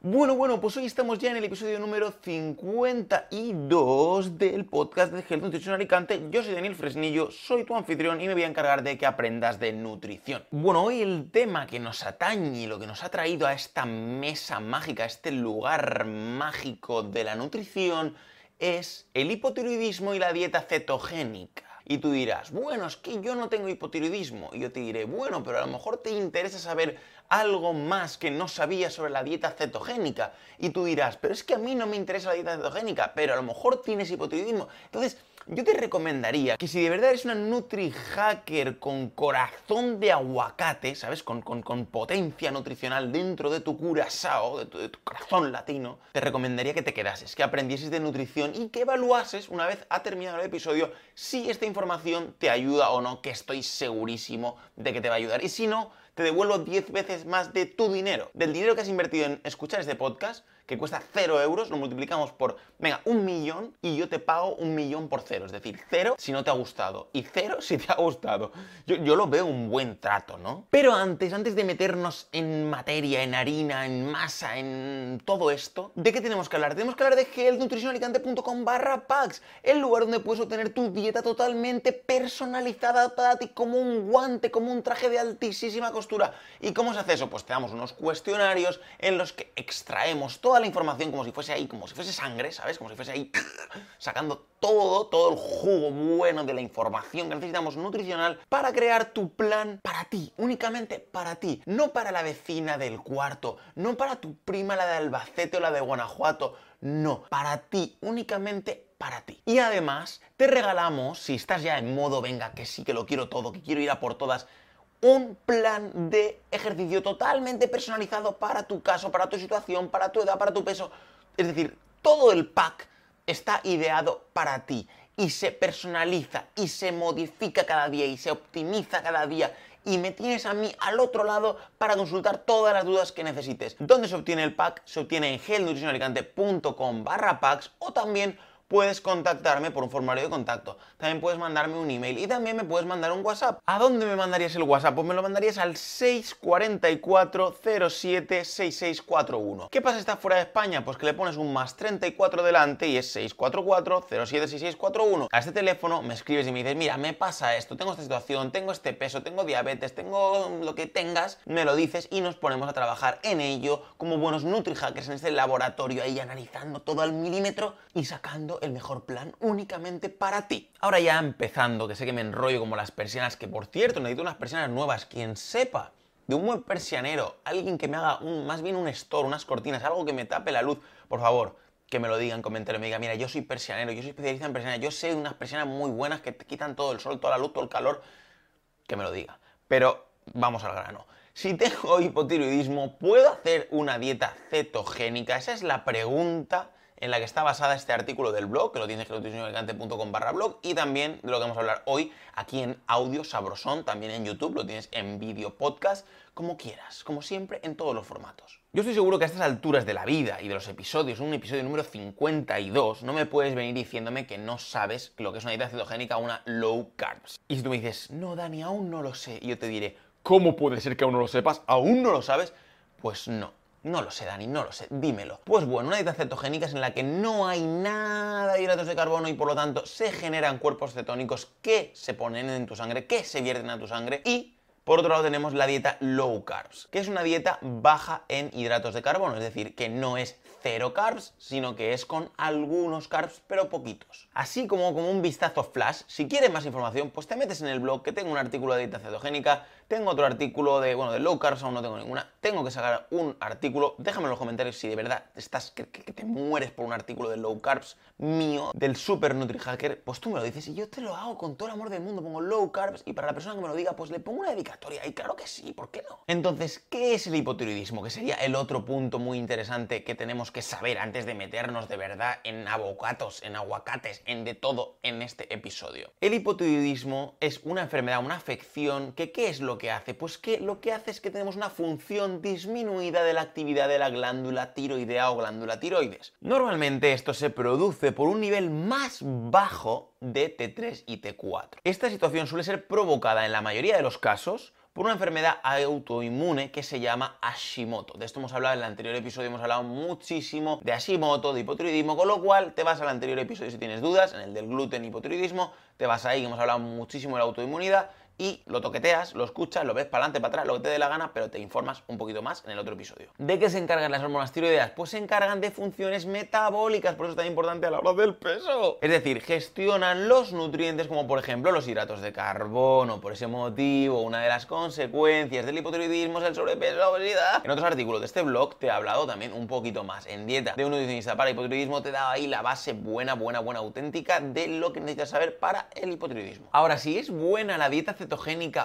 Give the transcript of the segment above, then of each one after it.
Bueno, bueno, pues hoy estamos ya en el episodio número 52 del podcast de Health Nutrition Alicante. Yo soy Daniel Fresnillo, soy tu anfitrión y me voy a encargar de que aprendas de nutrición. Bueno, hoy el tema que nos atañe y lo que nos ha traído a esta mesa mágica, a este lugar mágico de la nutrición, es el hipotiroidismo y la dieta cetogénica. Y tú dirás, bueno, es que yo no tengo hipotiroidismo. Y yo te diré, bueno, pero a lo mejor te interesa saber algo más que no sabías sobre la dieta cetogénica. Y tú dirás, pero es que a mí no me interesa la dieta cetogénica, pero a lo mejor tienes hipotiroidismo. Entonces, yo te recomendaría que si de verdad eres una nutri-hacker con corazón de aguacate, ¿sabes? Con, potencia nutricional dentro de tu curazao, de tu, de tu corazón latino, te recomendaría que te quedases, que aprendieses de nutrición y que evaluases, una vez ha terminado el episodio, si esta información te ayuda o no, que estoy segurísimo de que te va a ayudar. Y si no, te devuelvo 10 veces más de tu dinero, del dinero que has invertido en escuchar este podcast que cuesta 0 euros, lo multiplicamos por, venga, un millón y yo te pago un millón por cero. Es decir, cero si no te ha gustado y cero si te ha gustado. Yo, yo lo veo un buen trato, ¿no? Pero antes, antes de meternos en materia, en harina, en masa, en todo esto, ¿de qué tenemos que hablar? Tenemos que hablar de healthnutritionalicante.com barra packs, el lugar donde puedes obtener tu dieta totalmente personalizada para ti como un guante, como un traje de altísima costura. ¿Y cómo se hace eso? Pues te damos unos cuestionarios en los que extraemos toda la información como si fuese ahí, como si fuese sangre, ¿sabes? Como si fuese ahí sacando todo, todo el jugo bueno de la información que necesitamos nutricional para crear tu plan para ti, únicamente para ti, no para la vecina del cuarto, no para tu prima la de Albacete o la de Guanajuato, no, para ti, únicamente para ti. Y además te regalamos, si estás ya en modo, venga, que sí, que lo quiero todo, que quiero ir a por todas, un plan de ejercicio totalmente personalizado para tu caso, para tu situación, para tu edad, para tu peso. Es decir, todo el pack está ideado para ti y se personaliza y se modifica cada día y se optimiza cada día y me tienes a mí al otro lado para consultar todas las dudas que necesites. ¿Dónde se obtiene el pack? Se obtiene en gelnutricionalicante.com barra packs o también puedes contactarme por un formulario de contacto. También puedes mandarme un email y también me puedes mandar un WhatsApp. ¿A dónde me mandarías el WhatsApp? Pues me lo mandarías al 644 07 6641. ¿Qué pasa si estás fuera de España? Pues que le pones un más 34 delante y es 644 07 6641. A este teléfono me escribes y me dices, mira, me pasa esto, tengo esta situación, tengo este peso, tengo diabetes, tengo lo que tengas, me lo dices y nos ponemos a trabajar en ello como buenos NutriHackers en este laboratorio ahí analizando todo al milímetro y sacando el mejor plan únicamente para ti. Ahora ya empezando, que sé que me enrollo como las persianas, que por cierto necesito unas persianas nuevas, quien sepa de un buen persianero, alguien que me haga un, más bien un store, unas cortinas, algo que me tape la luz, por favor, que me lo digan en comentarios, me diga, mira, yo soy persianero, yo soy especialista en persianas, yo sé de unas persianas muy buenas que te quitan todo el sol, toda la luz, todo el calor, que me lo diga. Pero vamos al grano. Si tengo hipotiroidismo, ¿puedo hacer una dieta cetogénica? Esa es la pregunta en la que está basada este artículo del blog, que lo tienes en barra blog, y también de lo que vamos a hablar hoy aquí en audio sabrosón, también en YouTube, lo tienes en vídeo podcast, como quieras, como siempre, en todos los formatos. Yo estoy seguro que a estas alturas de la vida y de los episodios, un episodio número 52, no me puedes venir diciéndome que no sabes lo que es una dieta cetogénica una low carbs. Y si tú me dices, no, Dani, aún no lo sé, yo te diré, ¿cómo puede ser que aún no lo sepas? ¿Aún no lo sabes? Pues no. No lo sé, Dani, no lo sé, dímelo. Pues bueno, una dieta cetogénica es en la que no hay nada de hidratos de carbono y por lo tanto se generan cuerpos cetónicos que se ponen en tu sangre, que se vierten a tu sangre y por otro lado tenemos la dieta low carbs, que es una dieta baja en hidratos de carbono, es decir, que no es cero carbs, sino que es con algunos carbs, pero poquitos. Así como como un vistazo flash, si quieres más información, pues te metes en el blog que tengo un artículo de dieta cetogénica tengo otro artículo de, bueno, de low carbs, aún no tengo ninguna. Tengo que sacar un artículo. Déjame en los comentarios si de verdad estás, que, te mueres por un artículo de low carbs mío, del super NutriHacker. Pues tú me lo dices y yo te lo hago con todo el amor del mundo. Pongo low carbs y para la persona que me lo diga, pues le pongo una dedicatoria. Y claro que sí, ¿por qué no? Entonces, ¿qué es el hipotiroidismo? Que sería el otro punto muy interesante que tenemos que saber antes de meternos de verdad en abocatos, en aguacates, en de todo en este episodio. El hipotiroidismo es una enfermedad, una afección que, ¿qué es lo lo que hace? Pues que lo que hace es que tenemos una función disminuida de la actividad de la glándula tiroidea o glándula tiroides. Normalmente esto se produce por un nivel más bajo de T3 y T4. Esta situación suele ser provocada en la mayoría de los casos por una enfermedad autoinmune que se llama Hashimoto. De esto hemos hablado en el anterior episodio, hemos hablado muchísimo de Hashimoto, de hipotiroidismo, con lo cual te vas al anterior episodio si tienes dudas, en el del gluten hipotiroidismo, te vas ahí, hemos hablado muchísimo de la autoinmunidad y lo toqueteas, lo escuchas, lo ves para adelante, para atrás, lo que te dé la gana, pero te informas un poquito más en el otro episodio. ¿De qué se encargan las hormonas tiroideas? Pues se encargan de funciones metabólicas, por eso es tan importante a la hora del peso. Es decir, gestionan los nutrientes como por ejemplo los hidratos de carbono. Por ese motivo, una de las consecuencias del hipotiroidismo es el sobrepeso, la obesidad. En otros artículos de este blog te he hablado también un poquito más. En dieta de un nutricionista para hipotiroidismo te dado ahí la base buena, buena, buena, auténtica de lo que necesitas saber para el hipotiroidismo. Ahora, si es buena la dieta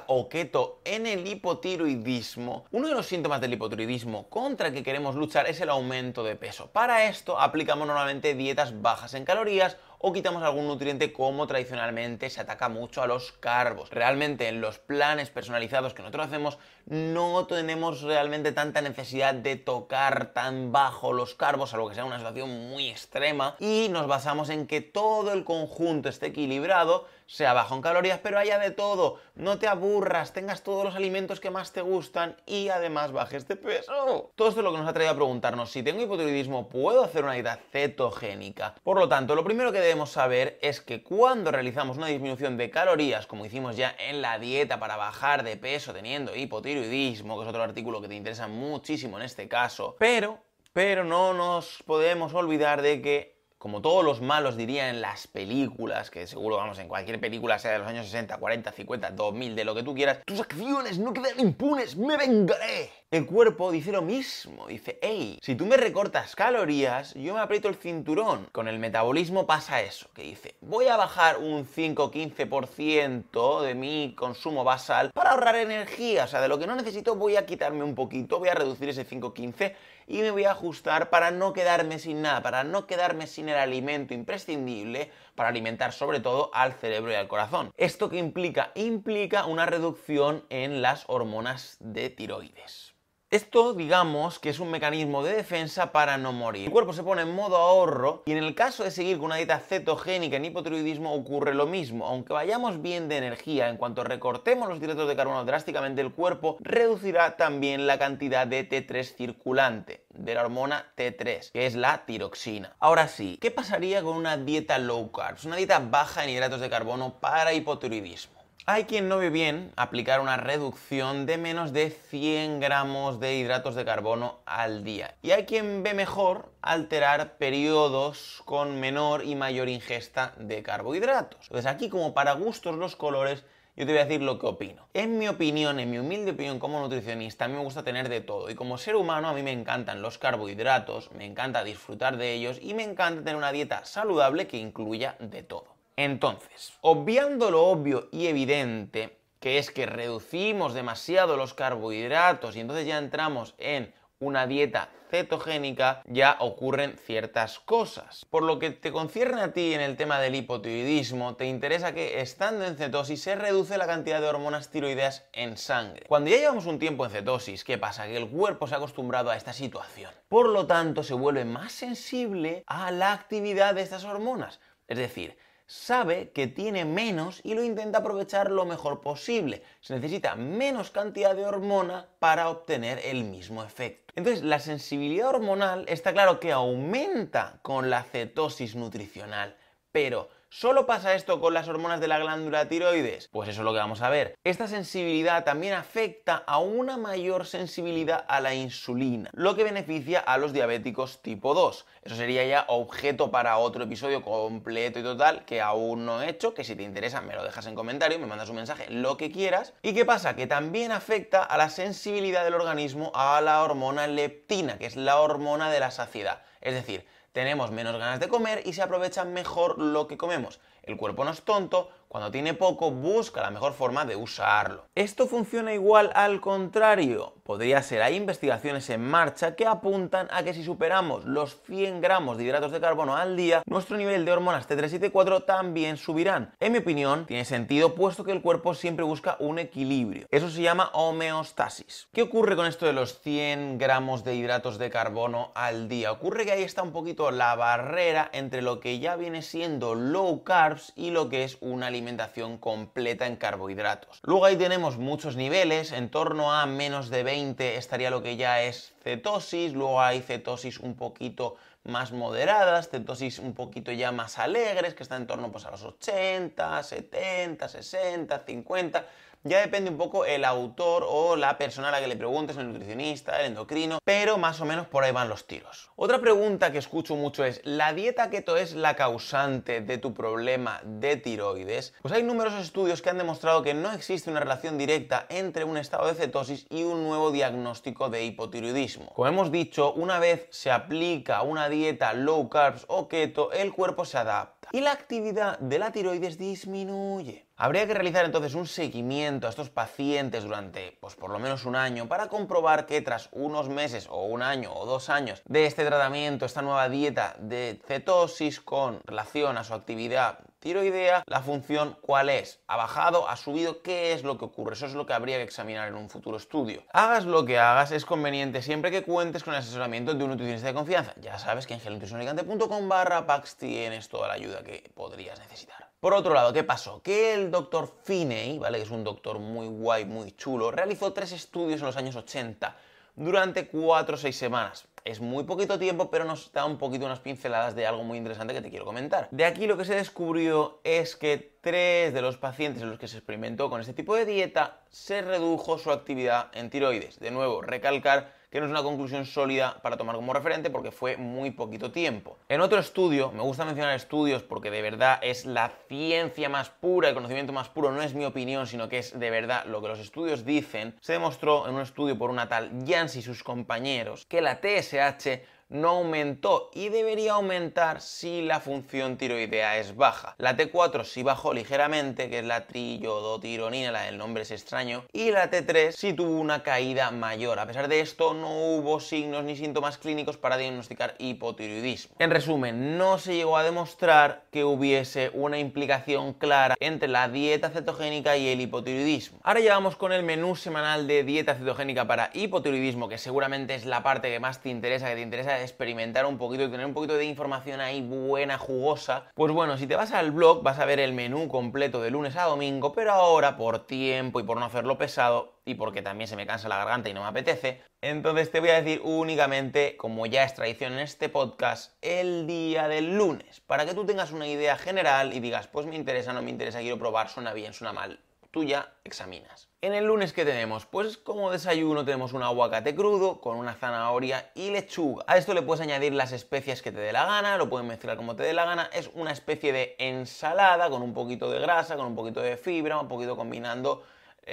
o keto en el hipotiroidismo, uno de los síntomas del hipotiroidismo contra el que queremos luchar es el aumento de peso. Para esto aplicamos normalmente dietas bajas en calorías o quitamos algún nutriente como tradicionalmente se ataca mucho a los carbos. Realmente en los planes personalizados que nosotros hacemos no tenemos realmente tanta necesidad de tocar tan bajo los carbos, salvo que sea una situación muy extrema, y nos basamos en que todo el conjunto esté equilibrado, sea bajo en calorías, pero haya de todo. No te aburras, tengas todos los alimentos que más te gustan y además bajes de peso. Todo esto es lo que nos ha traído a preguntarnos, si tengo hipotiroidismo, ¿puedo hacer una dieta cetogénica? Por lo tanto, lo primero que debemos saber es que cuando realizamos una disminución de calorías, como hicimos ya en la dieta para bajar de peso teniendo hipotiroidismo, que es otro artículo que te interesa muchísimo en este caso, pero, pero no nos podemos olvidar de que como todos los malos dirían en las películas, que seguro, vamos, en cualquier película, sea de los años 60, 40, 50, 2000, de lo que tú quieras, tus acciones no quedan impunes, me vengaré. El cuerpo dice lo mismo, dice, hey, si tú me recortas calorías, yo me aprieto el cinturón. Con el metabolismo pasa eso, que dice, voy a bajar un 5-15% de mi consumo basal para ahorrar energía, o sea, de lo que no necesito voy a quitarme un poquito, voy a reducir ese 5-15 y me voy a ajustar para no quedarme sin nada, para no quedarme sin el alimento imprescindible para alimentar sobre todo al cerebro y al corazón. ¿Esto qué implica? Implica una reducción en las hormonas de tiroides. Esto, digamos, que es un mecanismo de defensa para no morir. El cuerpo se pone en modo ahorro y en el caso de seguir con una dieta cetogénica en hipotiroidismo ocurre lo mismo. Aunque vayamos bien de energía, en cuanto recortemos los hidratos de carbono drásticamente, el cuerpo reducirá también la cantidad de T3 circulante de la hormona T3, que es la tiroxina. Ahora sí, ¿qué pasaría con una dieta low carb? Una dieta baja en hidratos de carbono para hipotiroidismo. Hay quien no ve bien aplicar una reducción de menos de 100 gramos de hidratos de carbono al día. Y hay quien ve mejor alterar periodos con menor y mayor ingesta de carbohidratos. Entonces aquí como para gustos los colores, yo te voy a decir lo que opino. En mi opinión, en mi humilde opinión como nutricionista, a mí me gusta tener de todo. Y como ser humano, a mí me encantan los carbohidratos, me encanta disfrutar de ellos y me encanta tener una dieta saludable que incluya de todo. Entonces, obviando lo obvio y evidente, que es que reducimos demasiado los carbohidratos y entonces ya entramos en una dieta cetogénica, ya ocurren ciertas cosas. Por lo que te concierne a ti en el tema del hipotiroidismo, te interesa que estando en cetosis se reduce la cantidad de hormonas tiroideas en sangre. Cuando ya llevamos un tiempo en cetosis, ¿qué pasa? Que el cuerpo se ha acostumbrado a esta situación. Por lo tanto, se vuelve más sensible a la actividad de estas hormonas. Es decir, sabe que tiene menos y lo intenta aprovechar lo mejor posible. Se necesita menos cantidad de hormona para obtener el mismo efecto. Entonces, la sensibilidad hormonal está claro que aumenta con la cetosis nutricional, pero ¿Solo pasa esto con las hormonas de la glándula tiroides? Pues eso es lo que vamos a ver. Esta sensibilidad también afecta a una mayor sensibilidad a la insulina, lo que beneficia a los diabéticos tipo 2. Eso sería ya objeto para otro episodio completo y total que aún no he hecho, que si te interesa me lo dejas en comentario, me mandas un mensaje, lo que quieras. ¿Y qué pasa? Que también afecta a la sensibilidad del organismo a la hormona leptina, que es la hormona de la saciedad. Es decir, tenemos menos ganas de comer y se aprovecha mejor lo que comemos. El cuerpo no es tonto, Cuando tiene poco, busca la mejor forma de usarlo. ¿Esto funciona igual al contrario? Podría ser, hay investigaciones en marcha que apuntan a que si superamos los 100 gramos de hidratos de carbono al día, nuestro nivel de hormonas T3 y T4 también subirán. En mi opinión, tiene sentido puesto que el cuerpo siempre busca un equilibrio. Eso se llama homeostasis. ¿Qué ocurre con esto de los 100 gramos de hidratos de carbono al día? Ocurre que ahí está un poquito la barrera entre lo que ya viene siendo low carbs y lo que es una alimentación alimentación completa en carbohidratos. Luego ahí tenemos muchos niveles, en torno a menos de 20 estaría lo que ya es cetosis, luego hay cetosis un poquito más moderadas, cetosis un poquito ya más alegres, que están en torno pues, a los 80, 70, 60, 50 ya depende un poco el autor o la persona a la que le preguntes, el nutricionista, el endocrino, pero más o menos por ahí van los tiros. Otra pregunta que escucho mucho es, ¿la dieta keto es la causante de tu problema de tiroides? Pues hay numerosos estudios que han demostrado que no existe una relación directa entre un estado de cetosis y un nuevo diagnóstico de hipotiroidismo. Como hemos dicho, una vez se aplica una dieta low carbs o keto, el cuerpo se adapta y la actividad de la tiroides disminuye. Habría que realizar entonces un seguimiento a estos pacientes durante, pues por lo menos un año, para comprobar que tras unos meses o un año o dos años de este tratamiento, esta nueva dieta de cetosis con relación a su actividad tiroidea, la función cuál es, ha bajado, ha subido, qué es lo que ocurre, eso es lo que habría que examinar en un futuro estudio. Hagas lo que hagas, es conveniente siempre que cuentes con el asesoramiento de un nutricionista de confianza. Ya sabes que en gelnutricionalicante.com barra pax tienes toda la ayuda que podrías necesitar. Por otro lado, ¿qué pasó? Que el doctor Finney, ¿vale? Que es un doctor muy guay, muy chulo, realizó tres estudios en los años 80 durante 4 o 6 semanas. Es muy poquito tiempo, pero nos da un poquito unas pinceladas de algo muy interesante que te quiero comentar. De aquí lo que se descubrió es que tres de los pacientes en los que se experimentó con este tipo de dieta se redujo su actividad en tiroides. De nuevo, recalcar que no es una conclusión sólida para tomar como referente porque fue muy poquito tiempo. En otro estudio, me gusta mencionar estudios porque de verdad es la ciencia más pura, el conocimiento más puro, no es mi opinión, sino que es de verdad lo que los estudios dicen, se demostró en un estudio por una tal Jans y sus compañeros que la TSH no aumentó y debería aumentar si la función tiroidea es baja. La T4 sí bajó ligeramente, que es la triyodotironina, la del nombre es extraño, y la T3 sí tuvo una caída mayor. A pesar de esto, no hubo signos ni síntomas clínicos para diagnosticar hipotiroidismo. En resumen, no se llegó a demostrar que hubiese una implicación clara entre la dieta cetogénica y el hipotiroidismo. Ahora llegamos con el menú semanal de dieta cetogénica para hipotiroidismo, que seguramente es la parte que más te interesa, que te interesa experimentar un poquito y tener un poquito de información ahí buena, jugosa, pues bueno, si te vas al blog vas a ver el menú completo de lunes a domingo, pero ahora por tiempo y por no hacerlo pesado y porque también se me cansa la garganta y no me apetece, entonces te voy a decir únicamente, como ya es tradición en este podcast, el día del lunes, para que tú tengas una idea general y digas, pues me interesa, no me interesa, quiero probar, suena bien, suena mal. Tú ya examinas. En el lunes, ¿qué tenemos? Pues como desayuno tenemos un aguacate crudo con una zanahoria y lechuga. A esto le puedes añadir las especias que te dé la gana, lo puedes mezclar como te dé la gana. Es una especie de ensalada con un poquito de grasa, con un poquito de fibra, un poquito combinando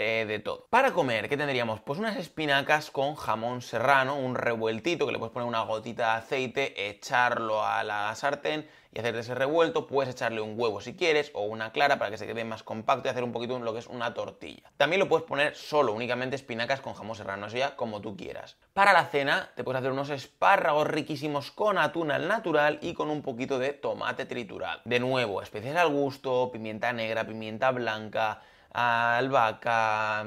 eh, de todo. Para comer, ¿qué tendríamos? Pues unas espinacas con jamón serrano, un revueltito que le puedes poner una gotita de aceite, echarlo a la sartén y hacer ese revuelto, puedes echarle un huevo si quieres o una clara para que se quede más compacto y hacer un poquito lo que es una tortilla. También lo puedes poner solo, únicamente espinacas con jamón serrano, eso ya como tú quieras. Para la cena te puedes hacer unos espárragos riquísimos con atún al natural y con un poquito de tomate triturado. De nuevo, especies al gusto, pimienta negra, pimienta blanca, albahaca,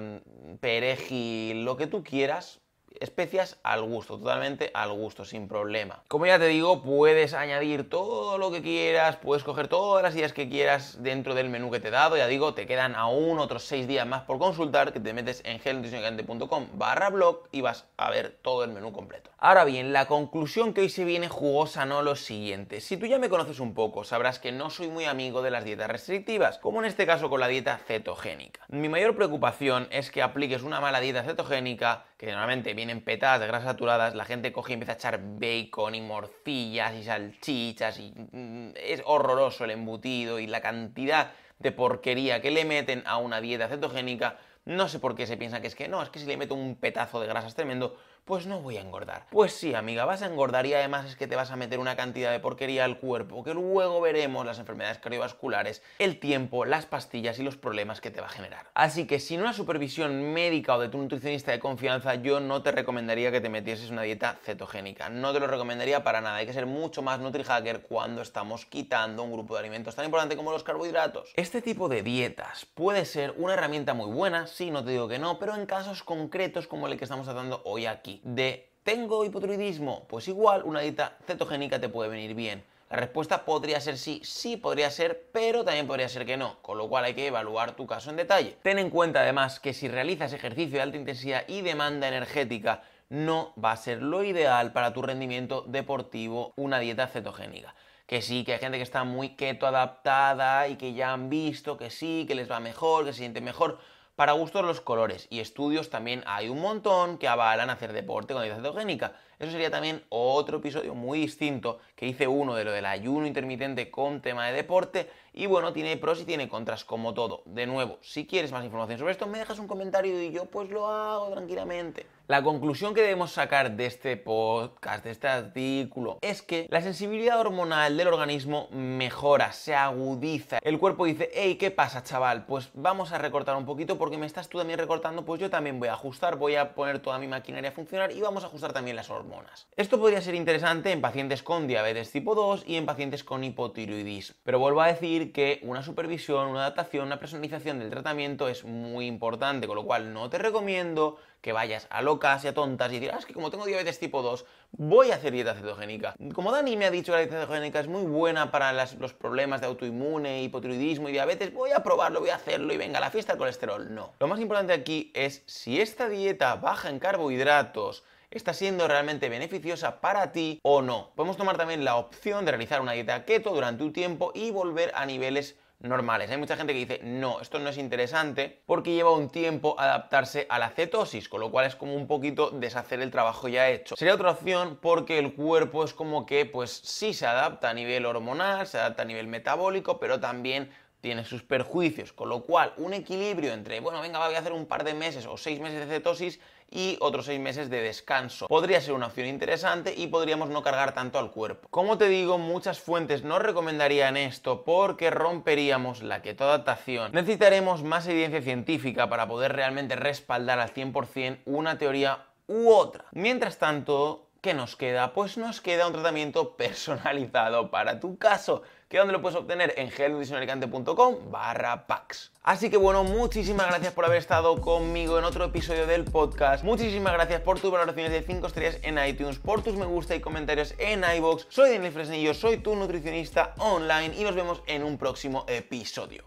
perejil, lo que tú quieras, especias al gusto, totalmente al gusto, sin problema. Como ya te digo, puedes añadir todo lo que quieras, puedes coger todas las ideas que quieras dentro del menú que te he dado. Ya digo, te quedan aún otros 6 días más por consultar, que te metes en gelnutricionicante.com barra blog y vas a ver todo el menú completo. Ahora bien, la conclusión que hoy se viene jugosa no lo siguiente. Si tú ya me conoces un poco, sabrás que no soy muy amigo de las dietas restrictivas, como en este caso con la dieta cetogénica. Mi mayor preocupación es que apliques una mala dieta cetogénica, que normalmente viene petadas de grasas saturadas, la gente coge y empieza a echar bacon y morcillas y salchichas y mm, es horroroso el embutido y la cantidad de porquería que le meten a una dieta cetogénica. No sé por qué se piensa que es que no, es que si le meto un petazo de grasas tremendo, pues no voy a engordar. Pues sí, amiga, vas a engordar y además es que te vas a meter una cantidad de porquería al cuerpo, que luego veremos las enfermedades cardiovasculares, el tiempo, las pastillas y los problemas que te va a generar. Así que sin una supervisión médica o de tu nutricionista de confianza, yo no te recomendaría que te metieses una dieta cetogénica. No te lo recomendaría para nada. Hay que ser mucho más NutriHacker cuando estamos quitando un grupo de alimentos tan importante como los carbohidratos. Este tipo de dietas puede ser una herramienta muy buena, sí, no te digo que no, pero en casos concretos como el que estamos tratando hoy aquí de ¿tengo hipotiroidismo? Pues igual una dieta cetogénica te puede venir bien. La respuesta podría ser sí, sí podría ser, pero también podría ser que no, con lo cual hay que evaluar tu caso en detalle. Ten en cuenta además que si realizas ejercicio de alta intensidad y demanda energética, no va a ser lo ideal para tu rendimiento deportivo una dieta cetogénica. Que sí, que hay gente que está muy keto adaptada y que ya han visto que sí, que les va mejor, que se siente mejor. Para gustos los colores y estudios también hay un montón que avalan hacer deporte con dieta cetogénica. Eso sería también otro episodio muy distinto que hice uno de lo del ayuno intermitente con tema de deporte y bueno, tiene pros y tiene contras como todo. De nuevo, si quieres más información sobre esto, me dejas un comentario y yo pues lo hago tranquilamente. La conclusión que debemos sacar de este podcast, de este artículo, es que la sensibilidad hormonal del organismo mejora, se agudiza. El cuerpo dice, hey, ¿qué pasa, chaval? Pues vamos a recortar un poquito porque me estás tú también recortando, pues yo también voy a ajustar, voy a poner toda mi maquinaria a funcionar y vamos a ajustar también las hormonas. Esto podría ser interesante en pacientes con diabetes tipo 2 y en pacientes con hipotiroidismo. Pero vuelvo a decir que una supervisión, una adaptación, una personalización del tratamiento es muy importante, con lo cual no te recomiendo que vayas a locas y a tontas y decir, ah, es que como tengo diabetes tipo 2, voy a hacer dieta cetogénica. Como Dani me ha dicho la dieta cetogénica es muy buena para los problemas de autoinmune, hipotiroidismo y diabetes, voy a probarlo, voy a hacerlo y venga, la fiesta del colesterol. No. Lo más importante aquí es si esta dieta baja en carbohidratos, está siendo realmente beneficiosa para ti o no. Podemos tomar también la opción de realizar una dieta keto durante un tiempo y volver a niveles normales. Hay mucha gente que dice, no, esto no es interesante porque lleva un tiempo adaptarse a la cetosis, con lo cual es como un poquito deshacer el trabajo ya hecho. Sería otra opción porque el cuerpo es como que, pues sí se adapta a nivel hormonal, se adapta a nivel metabólico, pero también tiene sus perjuicios, con lo cual un equilibrio entre, bueno, venga, voy a hacer un par de meses o seis meses de cetosis y otros seis meses de descanso. Podría ser una opción interesante y podríamos no cargar tanto al cuerpo. Como te digo, muchas fuentes no recomendarían esto porque romperíamos la ketoadaptación. Necesitaremos más evidencia científica para poder realmente respaldar al 100% una teoría u otra. Mientras tanto, ¿qué nos queda? Pues nos queda un tratamiento personalizado para tu caso, que donde lo puedes obtener en gelnutricionalicante.com barra packs. Así que bueno, muchísimas gracias por haber estado conmigo en otro episodio del podcast. Muchísimas gracias por tus valoraciones de 5 estrellas en iTunes, por tus me gusta y comentarios en iBox. Soy Daniel Fresnillo, soy tu nutricionista online y nos vemos en un próximo episodio.